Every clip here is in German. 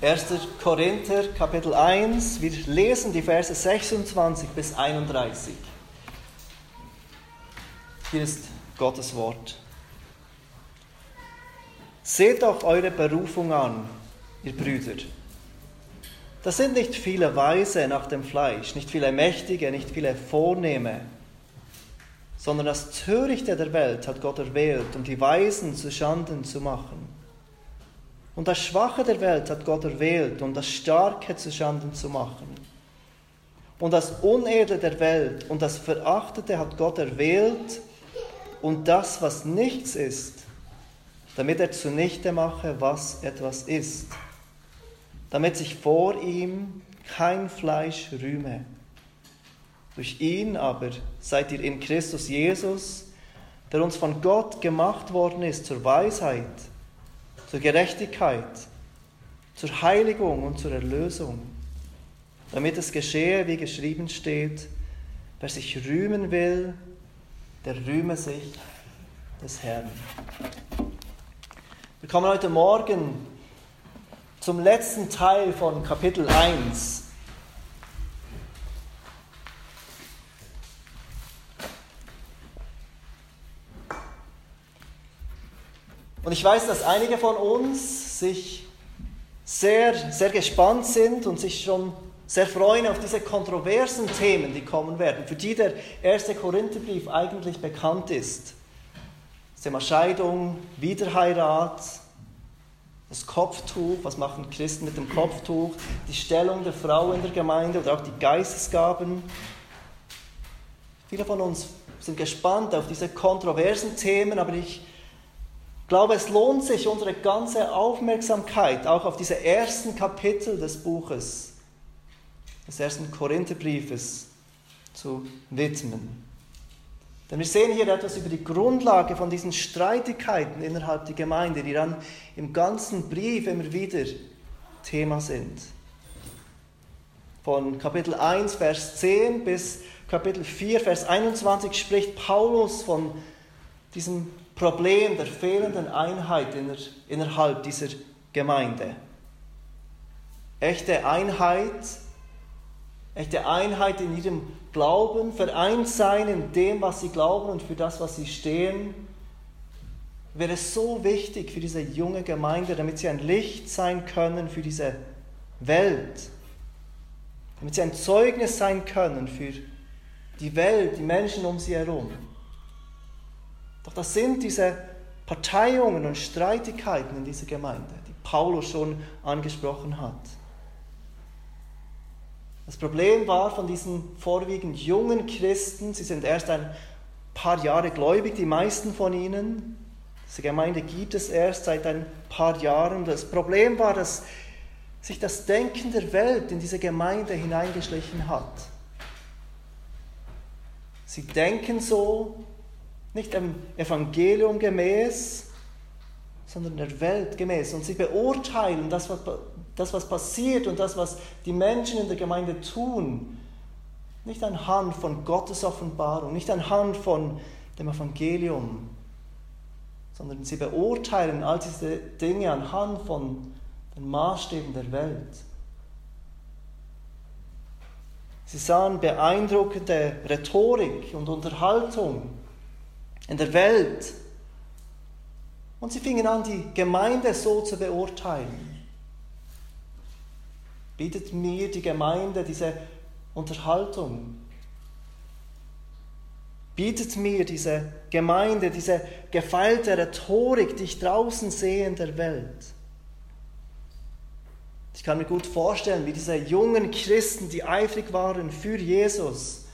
1. Korinther Kapitel 1, wir lesen die Verse 26 bis 31. Hier ist Gottes Wort. Seht doch eure Berufung an, ihr Brüder. Das sind nicht viele Weise nach dem Fleisch, nicht viele Mächtige, nicht viele Vornehme, sondern das Törichte der Welt hat Gott erwählt, um die Weisen zu Schanden zu machen. Und das Schwache der Welt hat Gott erwählt, um das Starke zu Schanden zu machen. Und das Unedle der Welt und das Verachtete hat Gott erwählt, und das, was nichts ist, damit er zunichte mache, was etwas ist, damit sich vor ihm kein Fleisch rühme. Durch ihn aber seid ihr in Christus Jesus, der uns von Gott gemacht worden ist zur Weisheit, zur Gerechtigkeit, zur Heiligung und zur Erlösung, damit es geschehe, wie geschrieben steht, wer sich rühmen will, der rühme sich des Herrn. Wir kommen heute Morgen zum letzten Teil von Kapitel 1. Und ich weiß, dass einige von uns sich sehr, sehr gespannt sind und sich schon sehr freuen auf diese kontroversen Themen, die kommen werden, für die der erste Korintherbrief eigentlich bekannt ist. Das Thema Scheidung, Wiederheirat, das Kopftuch, was machen Christen mit dem Kopftuch, die Stellung der Frau in der Gemeinde oder auch die Geistesgaben. Viele von uns sind gespannt auf diese kontroversen Themen, aber ich ich glaube, es lohnt sich, unsere ganze Aufmerksamkeit auch auf diese ersten Kapitel des Buches, des ersten Korintherbriefes zu widmen. Denn wir sehen hier etwas über die Grundlage von diesen Streitigkeiten innerhalb der Gemeinde, die dann im ganzen Brief immer wieder Thema sind. Von Kapitel 1, Vers 10 bis Kapitel 4, Vers 21 spricht Paulus von diesem Problem der fehlenden Einheit innerhalb dieser Gemeinde. Echte Einheit, echte Einheit in ihrem Glauben, vereint sein in dem, was sie glauben und für das, was sie stehen, wäre so wichtig für diese junge Gemeinde, damit sie ein Licht sein können für diese Welt, damit sie ein Zeugnis sein können für die Welt, die Menschen um sie herum. Doch das sind diese Parteiungen und Streitigkeiten in dieser Gemeinde, die Paulus schon angesprochen hat. Das Problem war von diesen vorwiegend jungen Christen, sie sind erst ein paar Jahre gläubig, die meisten von ihnen. Diese Gemeinde gibt es erst seit ein paar Jahren. Das Problem war, dass sich das Denken der Welt in diese Gemeinde hineingeschlichen hat. Sie denken so, nicht dem Evangelium gemäß, sondern der Welt gemäß. Und sie beurteilen das was, das, was passiert und das, was die Menschen in der Gemeinde tun, nicht anhand von Gottes Offenbarung, nicht anhand von dem Evangelium, sondern sie beurteilen all diese Dinge anhand von den Maßstäben der Welt. Sie sahen beeindruckende Rhetorik und Unterhaltung in der Welt. Und sie fingen an, die Gemeinde so zu beurteilen. Bietet mir die Gemeinde diese Unterhaltung? Bietet mir diese Gemeinde diese gefeilte Rhetorik, die ich draußen sehe in der Welt? Ich kann mir gut vorstellen, wie diese jungen Christen, die eifrig waren für Jesus,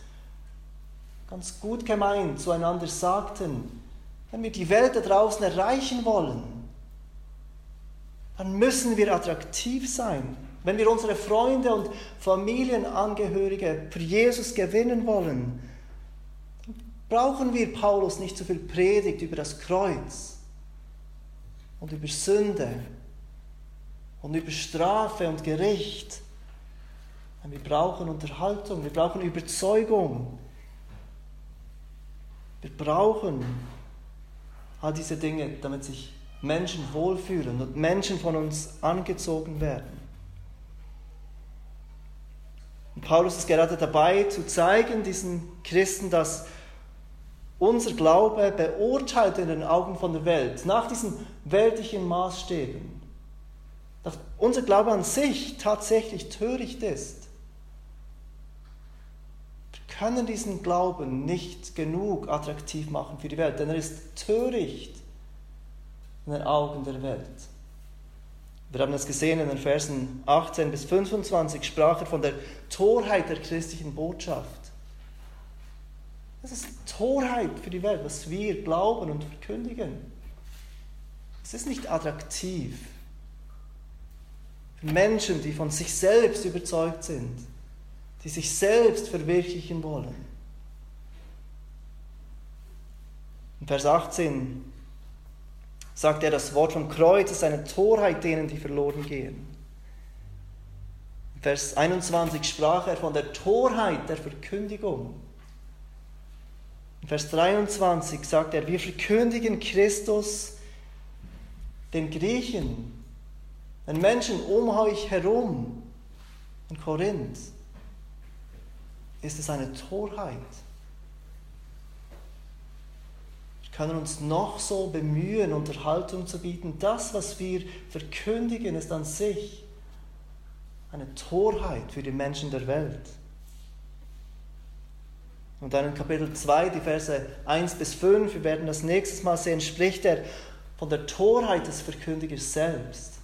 ganz gut gemeint zueinander sagten, wenn wir die Welt da draußen erreichen wollen, dann müssen wir attraktiv sein. Wenn wir unsere Freunde und Familienangehörige für Jesus gewinnen wollen, dann brauchen wir Paulus nicht so viel Predigt über das Kreuz und über Sünde und über Strafe und Gericht. Wir brauchen Unterhaltung, wir brauchen Überzeugung. Wir brauchen all diese Dinge, damit sich Menschen wohlfühlen und Menschen von uns angezogen werden. Und Paulus ist gerade dabei zu zeigen diesen Christen, dass unser Glaube beurteilt in den Augen von der Welt, nach diesen weltlichen Maßstäben, dass unser Glaube an sich tatsächlich töricht ist. Können diesen Glauben nicht genug attraktiv machen für die Welt, denn er ist töricht in den Augen der Welt. Wir haben das gesehen in den Versen 18 bis 25, sprach er von der Torheit der christlichen Botschaft. Das ist Torheit für die Welt, was wir glauben und verkündigen. Es ist nicht attraktiv für Menschen, die von sich selbst überzeugt sind, die sich selbst verwirklichen wollen. In Vers 18 sagt er, das Wort vom Kreuz ist eine Torheit denen, die verloren gehen. In Vers 21 sprach er von der Torheit der Verkündigung. In Vers 23 sagt er, wir verkündigen Christus den Griechen, den Menschen um euch herum in Korinth. Ist es eine Torheit? können uns noch so bemühen, Unterhaltung zu bieten. Das, was wir verkündigen, ist an sich eine Torheit für die Menschen der Welt. Und dann in Kapitel 2, die Verse 1 bis 5, wir werden das nächstes Mal sehen, spricht er von der Torheit des Verkündigers selbst.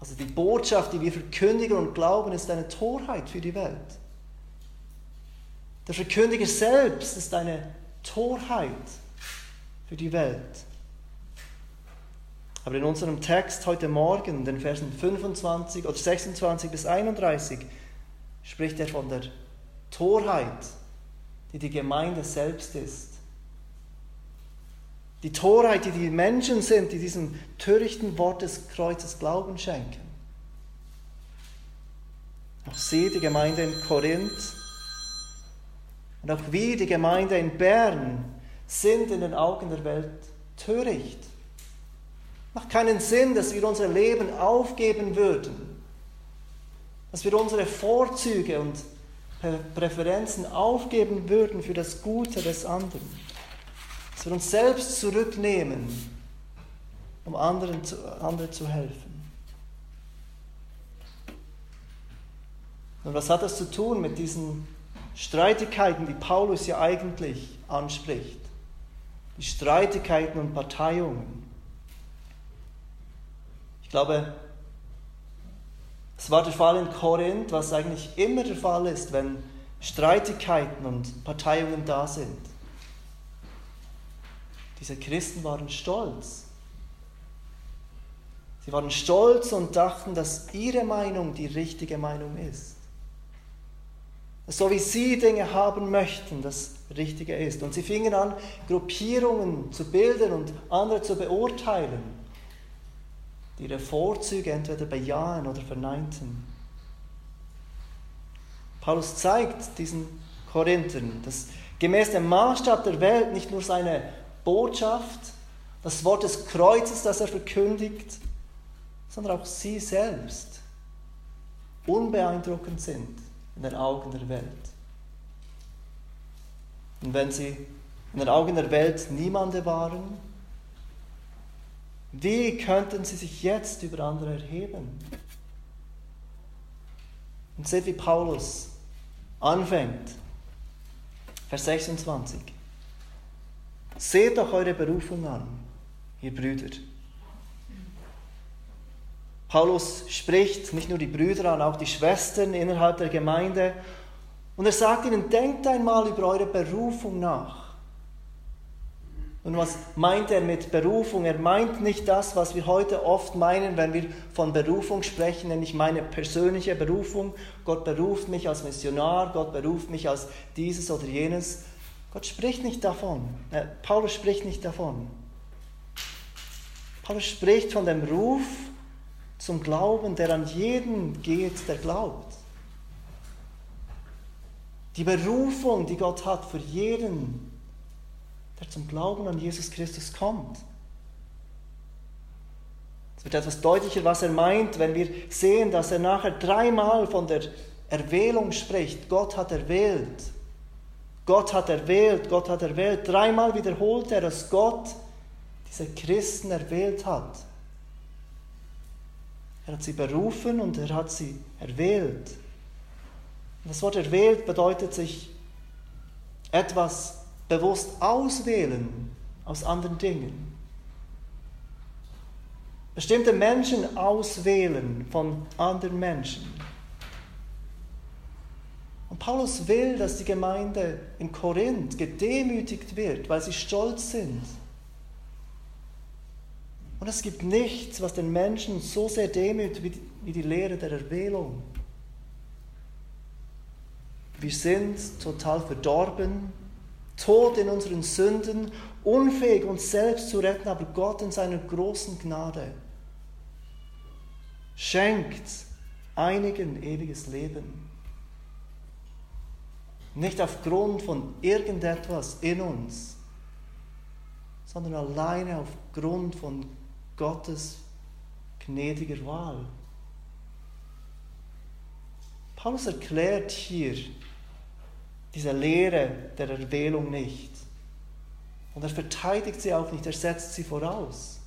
Also die Botschaft, die wir verkündigen und glauben, ist eine Torheit für die Welt. Der Verkündiger selbst ist eine Torheit für die Welt. Aber in unserem Text heute Morgen, den Versen 25 oder 26 bis 31, spricht er von der Torheit, die die Gemeinde selbst ist. Die Torheit, die die Menschen sind, die diesem törichten Wort des Kreuzes Glauben schenken. Auch sie, die Gemeinde in Korinth, und auch wir, die Gemeinde in Bern, sind in den Augen der Welt töricht. Macht keinen Sinn, dass wir unser Leben aufgeben würden, dass wir unsere Vorzüge und Präferenzen aufgeben würden für das Gute des anderen, dass wir uns selbst zurücknehmen, um anderen zu, anderen zu helfen. Und was hat das zu tun mit diesen Streitigkeiten, die Paulus ja eigentlich anspricht. Die Streitigkeiten und Parteiungen. Ich glaube, es war der Fall in Korinth, was eigentlich immer der Fall ist, wenn Streitigkeiten und Parteiungen da sind. Diese Christen waren stolz. Sie waren stolz und dachten, dass ihre Meinung die richtige Meinung ist so wie sie Dinge haben möchten, das Richtige ist. Und sie fingen an, Gruppierungen zu bilden und andere zu beurteilen, die ihre Vorzüge entweder bejahen oder verneinten. Paulus zeigt diesen Korinthern, dass gemäß dem Maßstab der Welt nicht nur seine Botschaft, das Wort des Kreuzes, das er verkündigt, sondern auch sie selbst unbeeindruckend sind in den Augen der Welt. Und wenn sie in den Augen der Welt niemande waren, wie könnten sie sich jetzt über andere erheben? Und seht, wie Paulus anfängt. Vers 26. Seht doch eure Berufung an, ihr Brüder. Paulus spricht nicht nur die Brüder an, auch die Schwestern innerhalb der Gemeinde. Und er sagt ihnen, denkt einmal über eure Berufung nach. Und was meint er mit Berufung? Er meint nicht das, was wir heute oft meinen, wenn wir von Berufung sprechen, nämlich meine persönliche Berufung. Gott beruft mich als Missionar, Gott beruft mich als dieses oder jenes. Gott spricht nicht davon. Äh, Paulus spricht nicht davon. Paulus spricht von dem Ruf, zum Glauben, der an jeden geht, der glaubt. Die Berufung, die Gott hat für jeden, der zum Glauben an Jesus Christus kommt. Es wird etwas deutlicher, was er meint, wenn wir sehen, dass er nachher dreimal von der Erwählung spricht. Gott hat erwählt. Gott hat erwählt, Gott hat erwählt. Dreimal wiederholt er, dass Gott diese Christen erwählt hat. Er hat sie berufen und er hat sie erwählt. Und das Wort erwählt bedeutet sich etwas bewusst auswählen aus anderen Dingen. Bestimmte Menschen auswählen von anderen Menschen. Und Paulus will, dass die Gemeinde in Korinth gedemütigt wird, weil sie stolz sind. Und es gibt nichts, was den Menschen so sehr demütigt wie die Lehre der Erwählung. Wir sind total verdorben, tot in unseren Sünden, unfähig, uns selbst zu retten, aber Gott in seiner großen Gnade schenkt einigen ewiges Leben. Nicht aufgrund von irgendetwas in uns, sondern alleine aufgrund von Gottes gnädiger Wahl. Paulus erklärt hier diese Lehre der Erwählung nicht. Und er verteidigt sie auch nicht, er setzt sie voraus.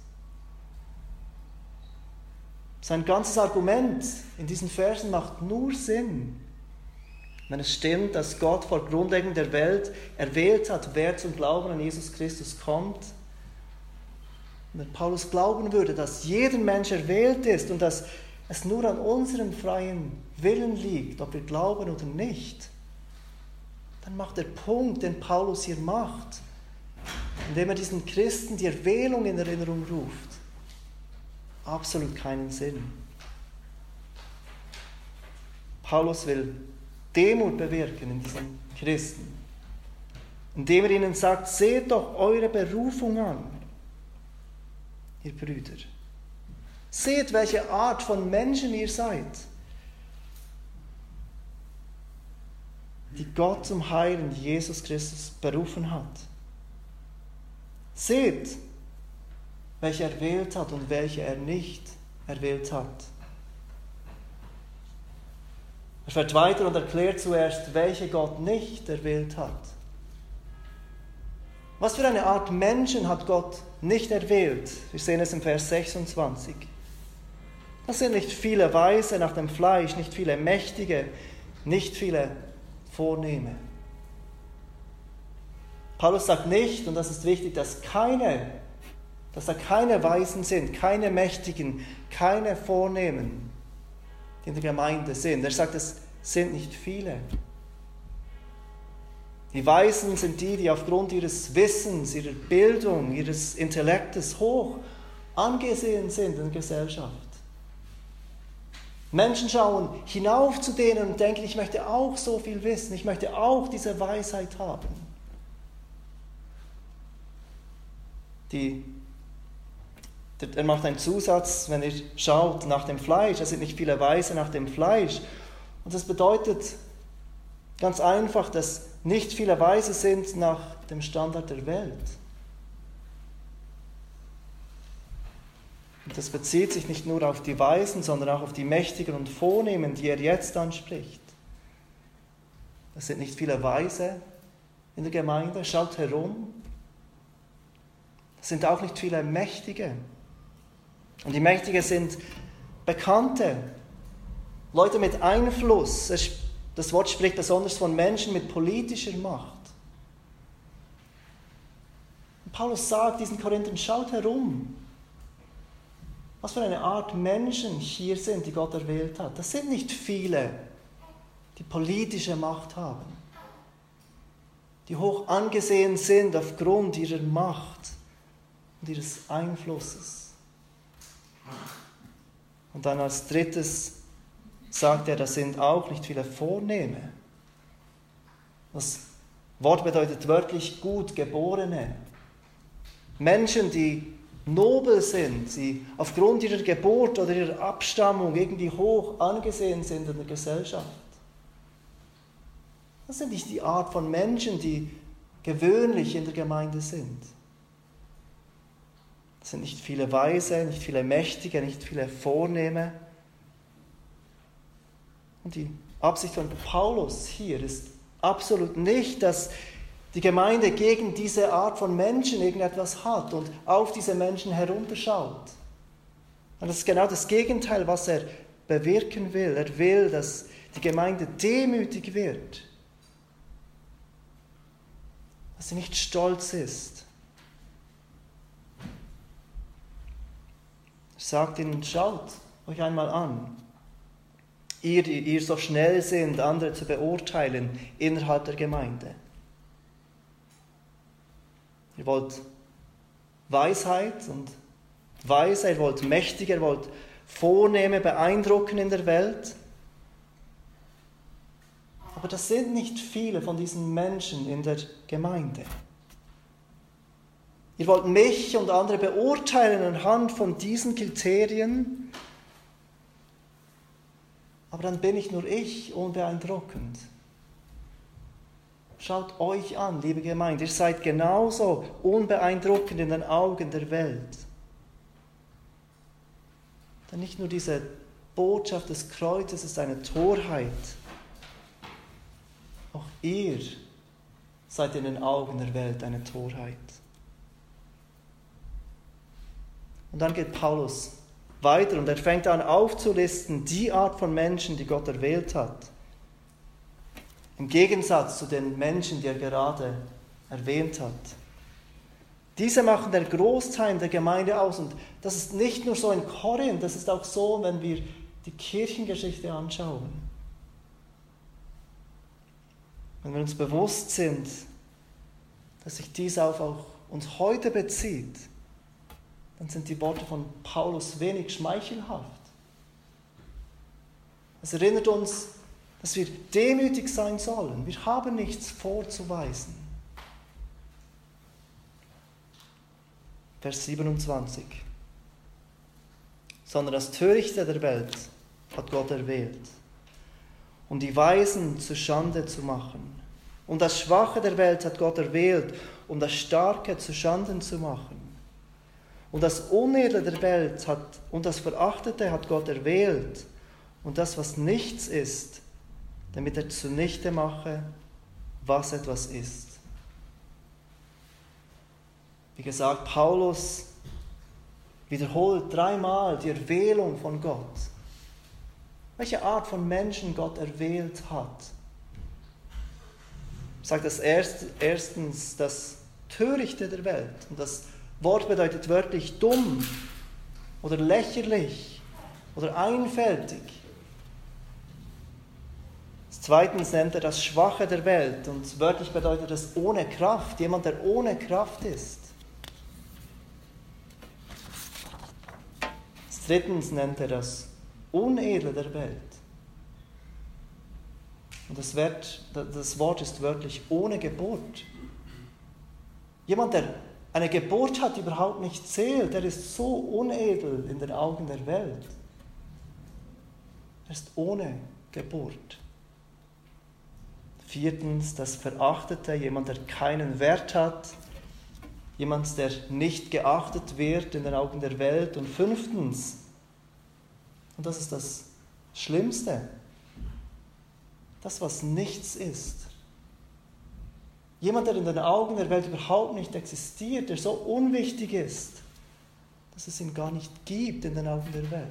Sein ganzes Argument in diesen Versen macht nur Sinn, wenn es stimmt, dass Gott vor Grundlegung der Welt erwählt hat, wer zum Glauben an Jesus Christus kommt. Wenn Paulus glauben würde, dass jeder Mensch erwählt ist und dass es nur an unserem freien Willen liegt, ob wir glauben oder nicht, dann macht der Punkt, den Paulus hier macht, indem er diesen Christen die Erwählung in Erinnerung ruft, absolut keinen Sinn. Paulus will Demut bewirken in diesen Christen, indem er ihnen sagt, seht doch eure Berufung an, ihr Brüder. Seht, welche Art von Menschen ihr seid, die Gott zum Heilen Jesus Christus berufen hat. Seht, welche er erwählt hat und welche er nicht erwählt hat. Er fährt weiter und erklärt zuerst, welche Gott nicht erwählt hat. Was für eine Art Menschen hat Gott nicht erwählt? Wir sehen es im Vers 26. Das sind nicht viele Weise nach dem Fleisch, nicht viele Mächtige, nicht viele Vornehme. Paulus sagt nicht, und das ist wichtig, dass keine, dass da keine Weisen sind, keine Mächtigen, keine Vornehmen, die in der Gemeinde sind. Er sagt, es sind nicht viele. Die Weisen sind die, die aufgrund ihres Wissens, ihrer Bildung, ihres Intellektes hoch angesehen sind in der Gesellschaft. Menschen schauen hinauf zu denen und denken, ich möchte auch so viel wissen, ich möchte auch diese Weisheit haben. Die, er macht einen Zusatz, wenn ihr schaut nach dem Fleisch, es sind nicht viele Weise nach dem Fleisch. Und das bedeutet ganz einfach, dass nicht viele Weise sind nach dem Standard der Welt. Und das bezieht sich nicht nur auf die Weisen, sondern auch auf die Mächtigen und Vornehmen, die er jetzt anspricht. Es sind nicht viele Weise in der Gemeinde, schaut herum. Es sind auch nicht viele Mächtige. Und die Mächtigen sind Bekannte, Leute mit Einfluss. Das Wort spricht besonders von Menschen mit politischer Macht. Und Paulus sagt diesen Korinthern, schaut herum was für eine Art Menschen hier sind, die Gott erwählt hat. Das sind nicht viele, die politische Macht haben, die hoch angesehen sind aufgrund ihrer Macht und ihres Einflusses. Und dann als drittes sagt er, das sind auch nicht viele Vornehme. Das Wort bedeutet wörtlich gut geborene. Menschen, die nobel sind, sie aufgrund ihrer Geburt oder ihrer Abstammung irgendwie hoch angesehen sind in der Gesellschaft. Das sind nicht die Art von Menschen, die gewöhnlich in der Gemeinde sind. Das sind nicht viele Weise, nicht viele Mächtige, nicht viele Vornehme. Und die Absicht von Paulus hier ist absolut nicht, dass die Gemeinde gegen diese Art von Menschen irgendetwas hat und auf diese Menschen herunterschaut. Und das ist genau das Gegenteil, was er bewirken will. Er will, dass die Gemeinde demütig wird, dass sie nicht stolz ist. Er sagt ihnen, schaut euch einmal an. Ihr, die ihr so schnell sind, andere zu beurteilen innerhalb der Gemeinde. Ihr wollt Weisheit und Weise, ihr wollt mächtiger, ihr wollt Vornehme beeindrucken in der Welt. Aber das sind nicht viele von diesen Menschen in der Gemeinde. Ihr wollt mich und andere beurteilen anhand von diesen Kriterien, aber dann bin ich nur ich unbeeindruckend. Schaut euch an, liebe Gemeinde, ihr seid genauso unbeeindruckend in den Augen der Welt. Denn nicht nur diese Botschaft des Kreuzes ist eine Torheit. Auch ihr seid in den Augen der Welt eine Torheit. Und dann geht Paulus weiter und er fängt an aufzulisten die Art von Menschen, die Gott erwählt hat. Im Gegensatz zu den Menschen, die er gerade erwähnt hat. Diese machen den Großteil der Gemeinde aus. Und das ist nicht nur so in Korinth, das ist auch so, wenn wir die Kirchengeschichte anschauen. Wenn wir uns bewusst sind, dass sich dies auf auch uns heute bezieht, dann sind die Worte von Paulus wenig schmeichelhaft. Es erinnert uns dass wir demütig sein sollen. Wir haben nichts vorzuweisen. Vers 27. Sondern das Törichte der Welt hat Gott erwählt, um die Weisen zu Schande zu machen. Und das Schwache der Welt hat Gott erwählt, um das Starke zu Schanden zu machen. Und das Unedle der Welt hat, und das Verachtete hat Gott erwählt, und das, was nichts ist, damit er zunichte mache, was etwas ist. Wie gesagt, Paulus wiederholt dreimal die Erwählung von Gott. Welche Art von Menschen Gott erwählt hat. Er sagt das erst, erstens das Törichte der Welt. Und das Wort bedeutet wörtlich dumm oder lächerlich oder einfältig. Zweitens nennt er das Schwache der Welt und wörtlich bedeutet das ohne Kraft, jemand, der ohne Kraft ist. Drittens nennt er das Unedle der Welt. Und das, Wort, das Wort ist wörtlich ohne Geburt. Jemand, der eine Geburt hat, überhaupt nicht zählt, der ist so unedel in den Augen der Welt. Er ist ohne Geburt. Viertens, das Verachtete, jemand, der keinen Wert hat, jemand, der nicht geachtet wird in den Augen der Welt. Und fünftens, und das ist das Schlimmste, das, was nichts ist. Jemand, der in den Augen der Welt überhaupt nicht existiert, der so unwichtig ist, dass es ihn gar nicht gibt in den Augen der Welt.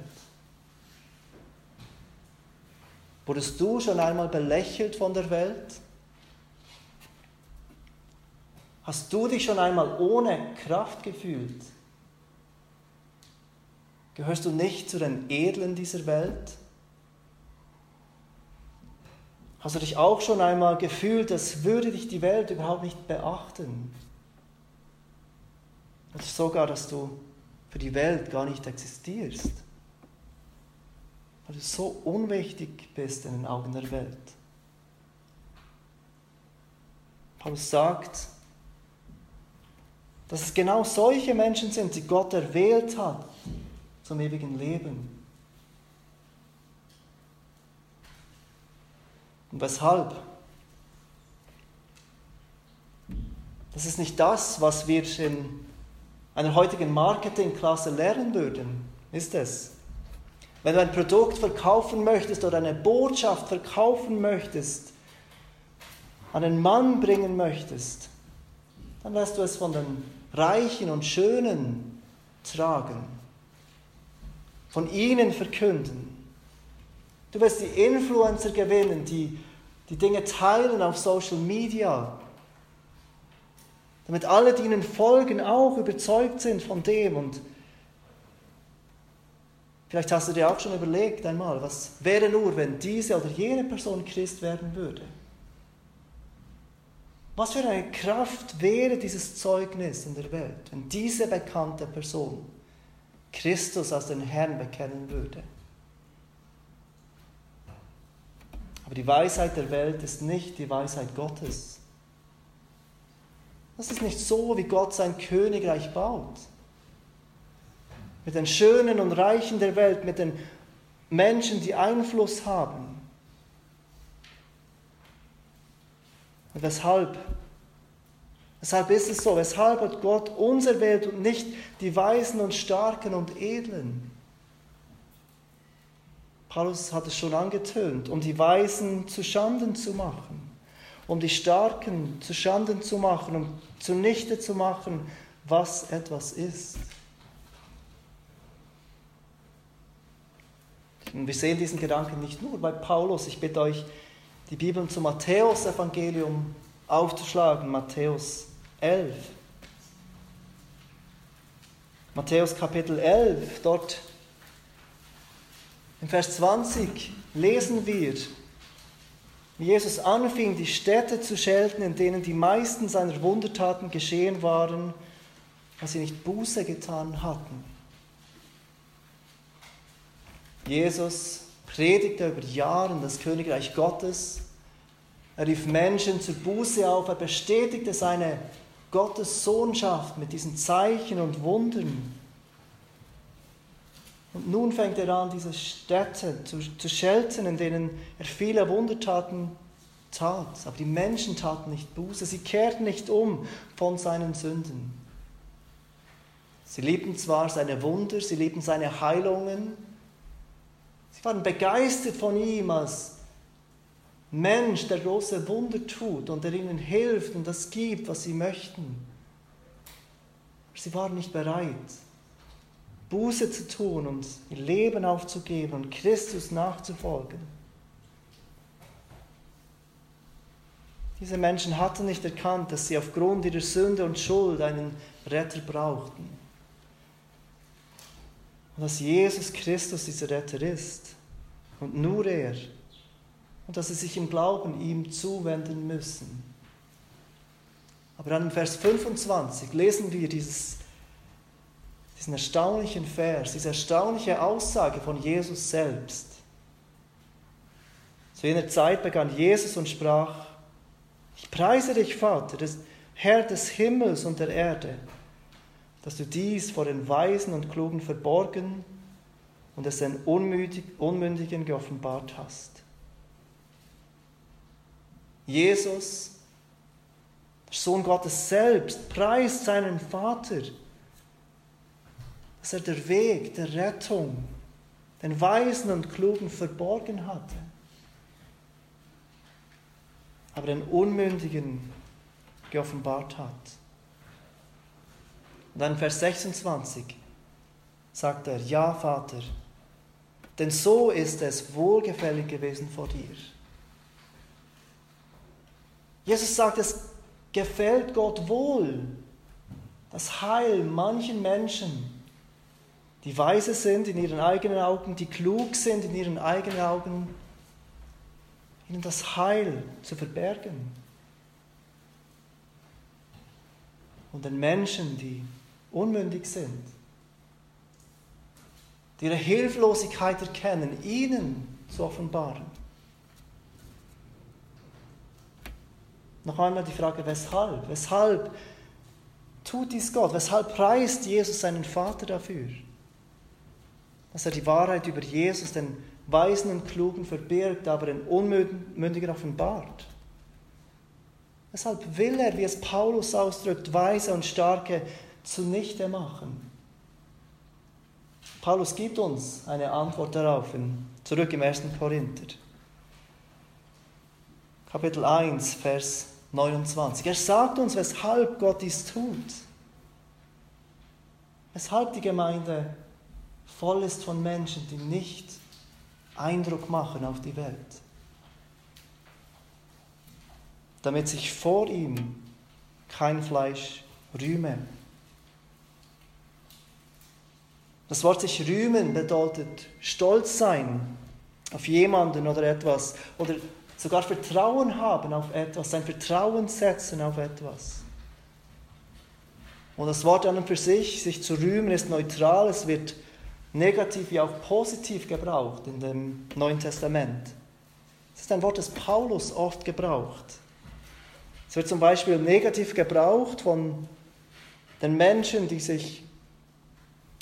Wurdest du schon einmal belächelt von der Welt? Hast du dich schon einmal ohne Kraft gefühlt? Gehörst du nicht zu den Edlen dieser Welt? Hast du dich auch schon einmal gefühlt, als würde dich die Welt überhaupt nicht beachten? Oder sogar, dass du für die Welt gar nicht existierst? weil du so unwichtig bist in den Augen der Welt. Paulus sagt, dass es genau solche Menschen sind, die Gott erwählt hat zum ewigen Leben. Und weshalb? Das ist nicht das, was wir in einer heutigen Marketingklasse lernen würden, ist es? Wenn du ein Produkt verkaufen möchtest oder eine Botschaft verkaufen möchtest, einen Mann bringen möchtest, dann wirst du es von den Reichen und Schönen tragen, von ihnen verkünden. Du wirst die Influencer gewinnen, die die Dinge teilen auf Social Media, damit alle, die ihnen folgen, auch überzeugt sind von dem. Und vielleicht hast du dir auch schon überlegt einmal, was wäre nur, wenn diese oder jene Person Christ werden würde. Was für eine Kraft wäre dieses Zeugnis in der Welt, wenn diese bekannte Person Christus als den Herrn bekennen würde. Aber die Weisheit der Welt ist nicht die Weisheit Gottes. Das ist nicht so, wie Gott sein Königreich baut. Mit den Schönen und Reichen der Welt, mit den Menschen, die Einfluss haben. Und weshalb? Weshalb ist es so? Weshalb hat Gott uns erwählt und nicht die Weisen und Starken und Edlen? Paulus hat es schon angetönt, um die Weisen zu Schanden zu machen, um die Starken zu Schanden zu machen, um zunichte zu machen, was etwas ist. Und wir sehen diesen Gedanken nicht nur bei Paulus. Ich bitte euch, die Bibel zum Matthäus-Evangelium aufzuschlagen, Matthäus 11. Matthäus Kapitel 11, dort im Vers 20 lesen wir, wie Jesus anfing, die Städte zu schelten, in denen die meisten seiner Wundertaten geschehen waren, weil sie nicht Buße getan hatten. Jesus predigte über Jahre das Königreich Gottes. Er rief Menschen zur Buße auf. Er bestätigte seine Gottessohnschaft mit diesen Zeichen und Wundern. Und nun fängt er an, diese Städte zu, zu schelten, in denen er viele Wundertaten tat. Aber die Menschen taten nicht Buße. Sie kehrten nicht um von seinen Sünden. Sie liebten zwar seine Wunder, sie liebten seine Heilungen, waren begeistert von ihm als Mensch, der große Wunder tut und der ihnen hilft und das gibt, was sie möchten. Sie waren nicht bereit, Buße zu tun und ihr Leben aufzugeben und Christus nachzufolgen. Diese Menschen hatten nicht erkannt, dass sie aufgrund ihrer Sünde und Schuld einen Retter brauchten. Und dass Jesus Christus dieser Retter ist und nur er. Und dass sie sich im Glauben ihm zuwenden müssen. Aber dann im Vers 25 lesen wir dieses, diesen erstaunlichen Vers, diese erstaunliche Aussage von Jesus selbst. Zu jener Zeit begann Jesus und sprach, ich preise dich, Vater, des Herr des Himmels und der Erde, dass du dies vor den Weisen und Klugen verborgen und es den Unmündigen geoffenbart hast. Jesus, der Sohn Gottes selbst, preist seinen Vater, dass er der Weg der Rettung den Weisen und Klugen verborgen hatte, aber den Unmündigen geoffenbart hat. Und dann Vers 26 sagt er, ja Vater, denn so ist es wohlgefällig gewesen vor dir. Jesus sagt, es gefällt Gott wohl, das Heil manchen Menschen, die weise sind in ihren eigenen Augen, die klug sind in ihren eigenen Augen, ihnen das Heil zu verbergen. Und den Menschen, die unmündig sind, die ihre Hilflosigkeit erkennen, ihnen zu offenbaren. Noch einmal die Frage, weshalb? Weshalb tut dies Gott? Weshalb preist Jesus seinen Vater dafür? Dass er die Wahrheit über Jesus den Weisen und Klugen verbirgt, aber den Unmündigen offenbart. Weshalb will er, wie es Paulus ausdrückt, Weise und Starke zunichte machen? Paulus gibt uns eine Antwort darauf, in, zurück im 1. Korinther. Kapitel 1, Vers 29. Er sagt uns, weshalb Gott dies tut. Weshalb die Gemeinde voll ist von Menschen, die nicht Eindruck machen auf die Welt. Damit sich vor ihm kein Fleisch rühme. Das Wort sich rühmen bedeutet stolz sein auf jemanden oder etwas oder sogar Vertrauen haben auf etwas, sein Vertrauen setzen auf etwas. Und das Wort an und für sich, sich zu rühmen, ist neutral, es wird negativ wie auch positiv gebraucht in dem Neuen Testament. Es ist ein Wort, das Paulus oft gebraucht. Es wird zum Beispiel negativ gebraucht von den Menschen, die sich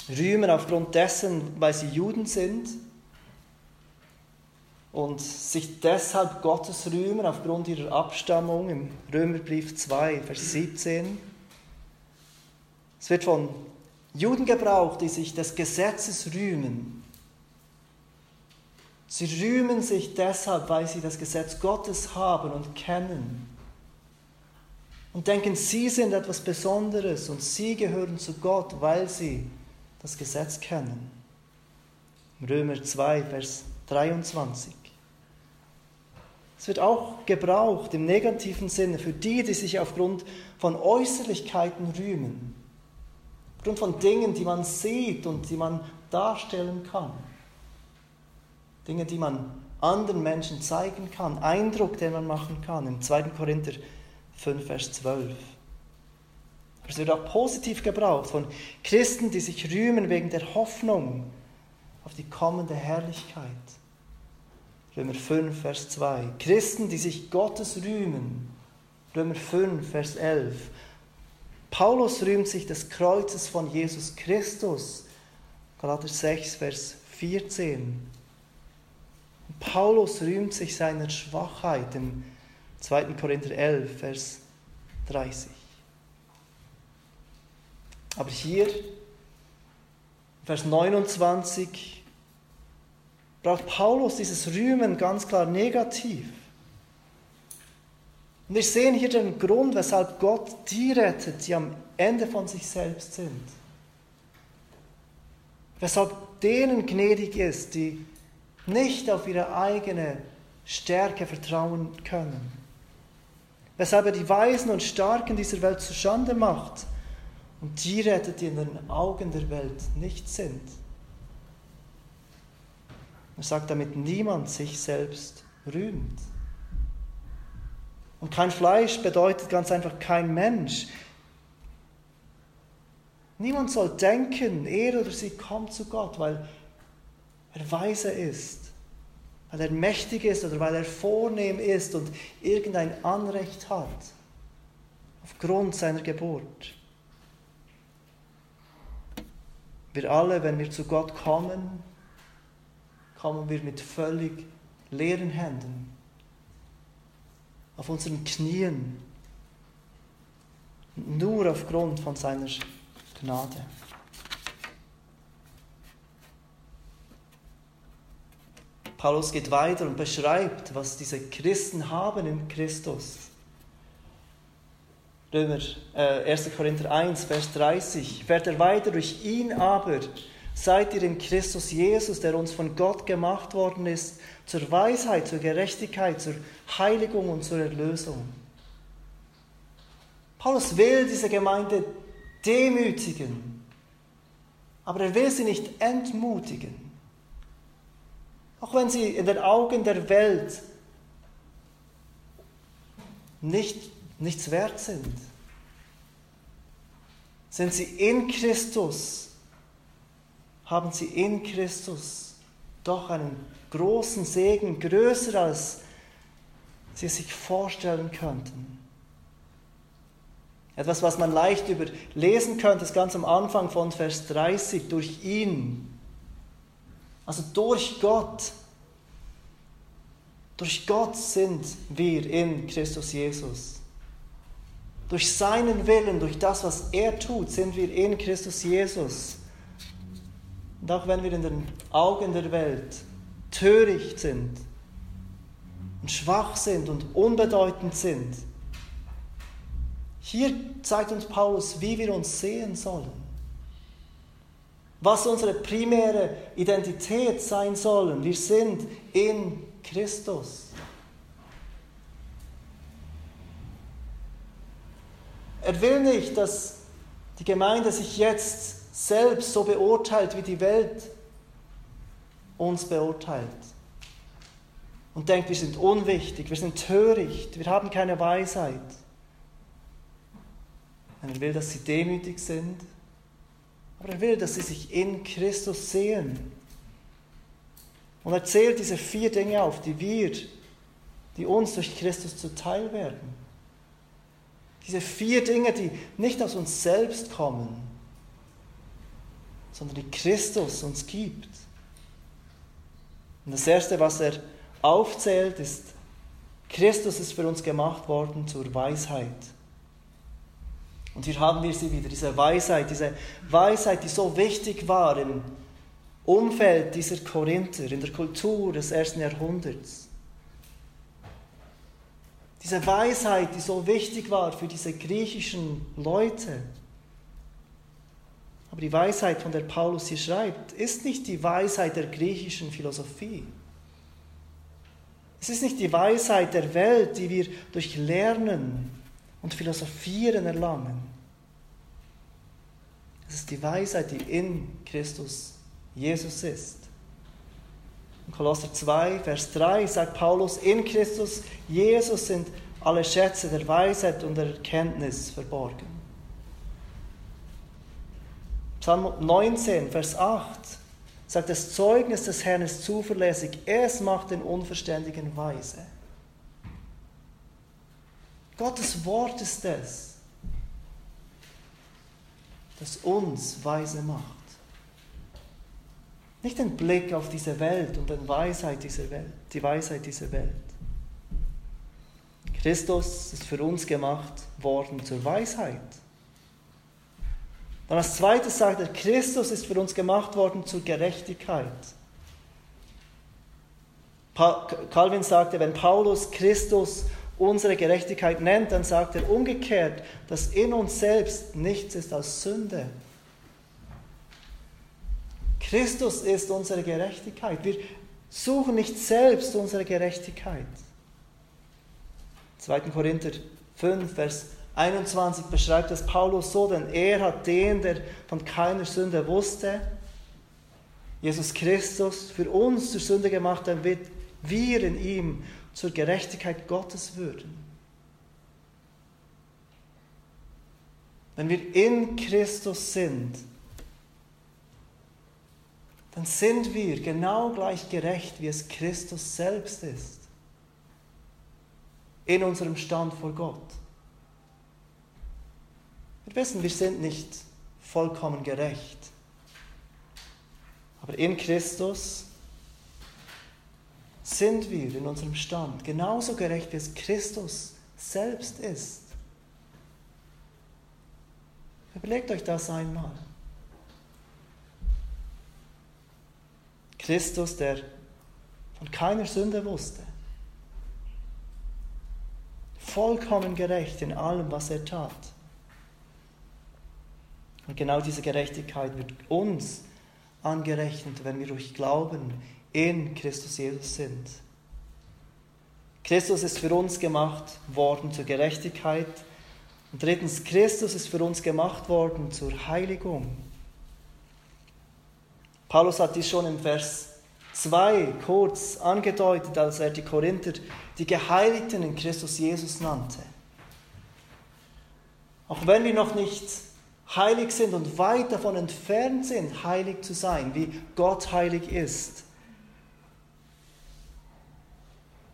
rühmen aufgrund dessen, weil sie Juden sind und sich deshalb Gottes rühmen aufgrund ihrer Abstammung im Römerbrief 2, Vers 17. Es wird von Juden gebraucht, die sich des Gesetzes rühmen. Sie rühmen sich deshalb, weil sie das Gesetz Gottes haben und kennen. Und denken, sie sind etwas Besonderes und sie gehören zu Gott, weil sie das Gesetz kennen. Römer 2, Vers 23. Es wird auch gebraucht im negativen Sinne für die, die sich aufgrund von Äußerlichkeiten rühmen, aufgrund von Dingen, die man sieht und die man darstellen kann, Dinge, die man anderen Menschen zeigen kann, Eindruck, den man machen kann, im 2. Korinther 5, Vers 12. Es wird auch positiv gebraucht von Christen, die sich rühmen wegen der Hoffnung auf die kommende Herrlichkeit. Römer 5, Vers 2. Christen, die sich Gottes rühmen. Römer 5, Vers 11. Paulus rühmt sich des Kreuzes von Jesus Christus. Galater 6, Vers 14. Paulus rühmt sich seiner Schwachheit im 2. Korinther 11, Vers 30. Aber hier, Vers 29, braucht Paulus dieses Rühmen ganz klar negativ. Und wir sehen hier den Grund, weshalb Gott die rettet, die am Ende von sich selbst sind. Weshalb denen gnädig ist, die nicht auf ihre eigene Stärke vertrauen können. Weshalb er die Weisen und Starken dieser Welt zu Schande macht und die rettet, die in den Augen der Welt nicht sind. Er sagt, damit niemand sich selbst rühmt. Und kein Fleisch bedeutet ganz einfach kein Mensch. Niemand soll denken, er oder sie kommt zu Gott, weil er weise ist, weil er mächtig ist oder weil er vornehm ist und irgendein Anrecht hat aufgrund seiner Geburt. Wir alle, wenn wir zu Gott kommen, kommen wir mit völlig leeren Händen, auf unseren Knien, nur aufgrund von seiner Gnade. Paulus geht weiter und beschreibt, was diese Christen haben in Christus. Römer, äh, 1. Korinther 1, Vers 30. Fährt er weiter, durch ihn aber seid ihr in Christus Jesus, der uns von Gott gemacht worden ist, zur Weisheit, zur Gerechtigkeit, zur Heiligung und zur Erlösung. Paulus will diese Gemeinde demütigen, aber er will sie nicht entmutigen. Auch wenn sie in den Augen der Welt nicht nichts wert sind, sind sie in Christus, haben sie in Christus doch einen großen Segen, größer als sie sich vorstellen könnten. Etwas, was man leicht überlesen könnte, ist ganz am Anfang von Vers 30, durch ihn. Also durch Gott. Durch Gott sind wir in Christus Jesus. Durch seinen Willen, durch das, was er tut, sind wir in Christus Jesus. Und auch wenn wir in den Augen der Welt töricht sind und schwach sind und unbedeutend sind, hier zeigt uns Paulus, wie wir uns sehen sollen. Was unsere primäre Identität sein soll. Wir sind in Christus. Er will nicht, dass die Gemeinde sich jetzt selbst so beurteilt, wie die Welt uns beurteilt. Und denkt, wir sind unwichtig, wir sind töricht, wir haben keine Weisheit. Er will, dass sie demütig sind, aber er will, dass sie sich in Christus sehen. Und er zählt diese vier Dinge auf, die wir, die uns durch Christus zuteil werden. Diese vier Dinge, die nicht aus uns selbst kommen, sondern die Christus uns gibt. Und das Erste, was er aufzählt, ist, Christus ist für uns gemacht worden zur Weisheit. Und hier haben wir sie wieder, diese Weisheit, diese Weisheit, die so wichtig war im Umfeld dieser Korinther, in der Kultur des ersten Jahrhunderts. Diese Weisheit, die so wichtig war für diese griechischen Leute. Aber die Weisheit, von der Paulus hier schreibt, ist nicht die Weisheit der griechischen Philosophie. Es ist nicht die Weisheit der Welt, die wir durch Lernen und Philosophieren erlangen. Es ist die Weisheit, die in Christus Jesus ist. In Kolosser 2, Vers 3 sagt Paulus, in Christus Jesus sind alle Schätze der Weisheit und der Erkenntnis verborgen. Psalm 19, Vers 8 sagt, das Zeugnis des Herrn ist zuverlässig, es macht den Unverständigen weise. Gottes Wort ist es, das uns weise macht. Nicht den Blick auf diese Welt und die Weisheit dieser Welt, die Weisheit dieser Welt. Christus ist für uns gemacht worden zur Weisheit. Dann als zweites sagt er, Christus ist für uns gemacht worden zur Gerechtigkeit. Calvin sagte, wenn Paulus Christus unsere Gerechtigkeit nennt, dann sagt er umgekehrt, dass in uns selbst nichts ist als Sünde. Christus ist unsere Gerechtigkeit. Wir suchen nicht selbst unsere Gerechtigkeit. 2. Korinther 5, Vers 21 beschreibt es Paulus so, denn er hat den, der von keiner Sünde wusste, Jesus Christus, für uns zur Sünde gemacht, damit wir in ihm zur Gerechtigkeit Gottes würden. Wenn wir in Christus sind, dann sind wir genau gleich gerecht, wie es Christus selbst ist, in unserem Stand vor Gott. Wissen, wir sind nicht vollkommen gerecht, aber in Christus sind wir in unserem Stand genauso gerecht, wie es Christus selbst ist. Überlegt euch das einmal. Christus, der von keiner Sünde wusste, vollkommen gerecht in allem, was er tat. Und genau diese Gerechtigkeit wird uns angerechnet, wenn wir durch Glauben in Christus Jesus sind. Christus ist für uns gemacht worden zur Gerechtigkeit. Und drittens, Christus ist für uns gemacht worden zur Heiligung. Paulus hat dies schon im Vers 2 kurz angedeutet, als er die Korinther die Geheiligten in Christus Jesus nannte. Auch wenn wir noch nicht heilig sind und weit davon entfernt sind, heilig zu sein, wie Gott heilig ist,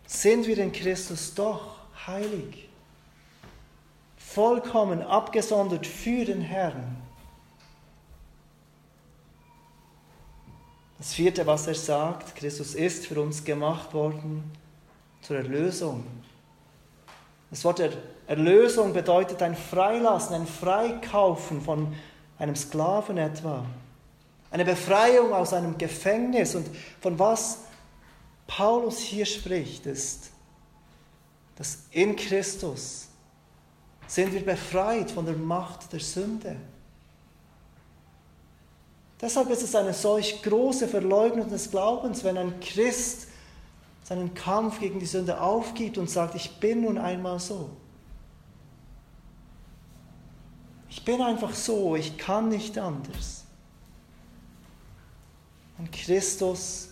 sind wir in Christus doch heilig, vollkommen abgesondert für den Herrn. Das vierte, was er sagt, Christus ist für uns gemacht worden zur Erlösung. Das Wort Erlösung bedeutet ein Freilassen, ein Freikaufen von einem Sklaven etwa. Eine Befreiung aus einem Gefängnis. Und von was Paulus hier spricht, ist, dass in Christus sind wir befreit von der Macht der Sünde. Deshalb ist es eine solch große Verleugnung des Glaubens, wenn ein Christ seinen Kampf gegen die Sünde aufgibt und sagt, ich bin nun einmal so. Ich bin einfach so, ich kann nicht anders. Und Christus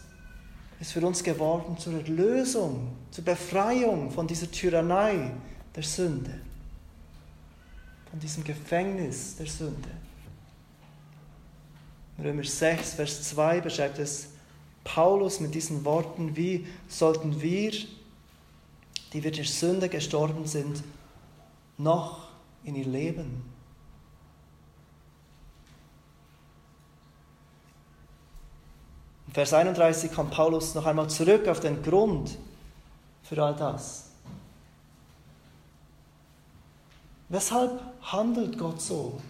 ist für uns geworden zur Erlösung, zur Befreiung von dieser Tyrannei der Sünde, von diesem Gefängnis der Sünde. Römer 6, Vers 2 beschreibt es Paulus mit diesen Worten, wie sollten wir, die wir der Sünde gestorben sind, noch in ihr leben? In Vers 31 kommt Paulus noch einmal zurück auf den Grund für all das. Weshalb handelt Gott so?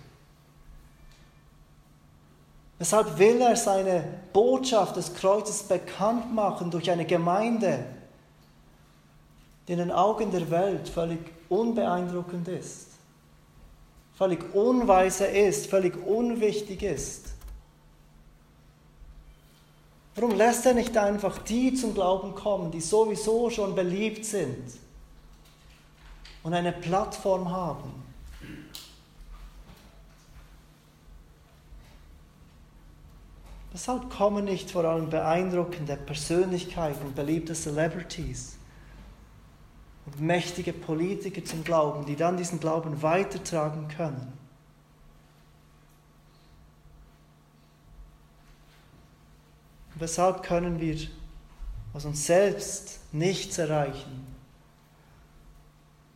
Weshalb will er seine Botschaft des Kreuzes bekannt machen durch eine Gemeinde, die in den Augen der Welt völlig unbeeindruckend ist, völlig unweise ist, völlig unwichtig ist? Warum lässt er nicht einfach die zum Glauben kommen, die sowieso schon beliebt sind und eine Plattform haben? Weshalb kommen nicht vor allem beeindruckende Persönlichkeiten, beliebte Celebrities und mächtige Politiker zum Glauben, die dann diesen Glauben weitertragen können? weshalb können wir aus uns selbst nichts erreichen,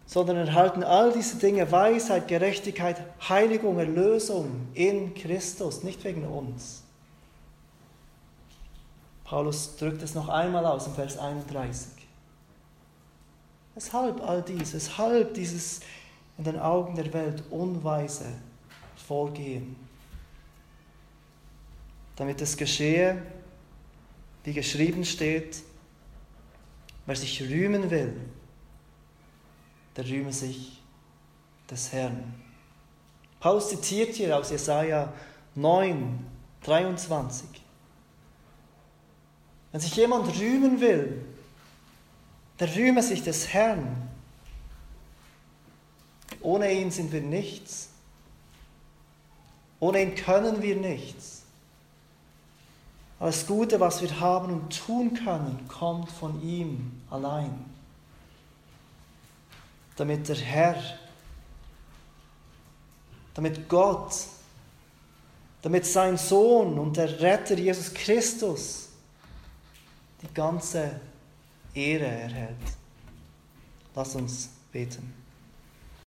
sondern erhalten all diese Dinge, Weisheit, Gerechtigkeit, Heiligung, Erlösung in Christus, nicht wegen uns. Paulus drückt es noch einmal aus im Vers 31. Weshalb all dies, weshalb dieses in den Augen der Welt unweise Vorgehen? Damit es geschehe, wie geschrieben steht, wer sich rühmen will, der rühme sich des Herrn. Paulus zitiert hier aus Jesaja 9, 23. Wenn sich jemand rühmen will, der rühme sich des Herrn. Ohne ihn sind wir nichts. Ohne ihn können wir nichts. Alles Gute, was wir haben und tun können, kommt von ihm allein. Damit der Herr, damit Gott, damit sein Sohn und der Retter Jesus Christus die ganze Ehre erhält. Lass uns beten.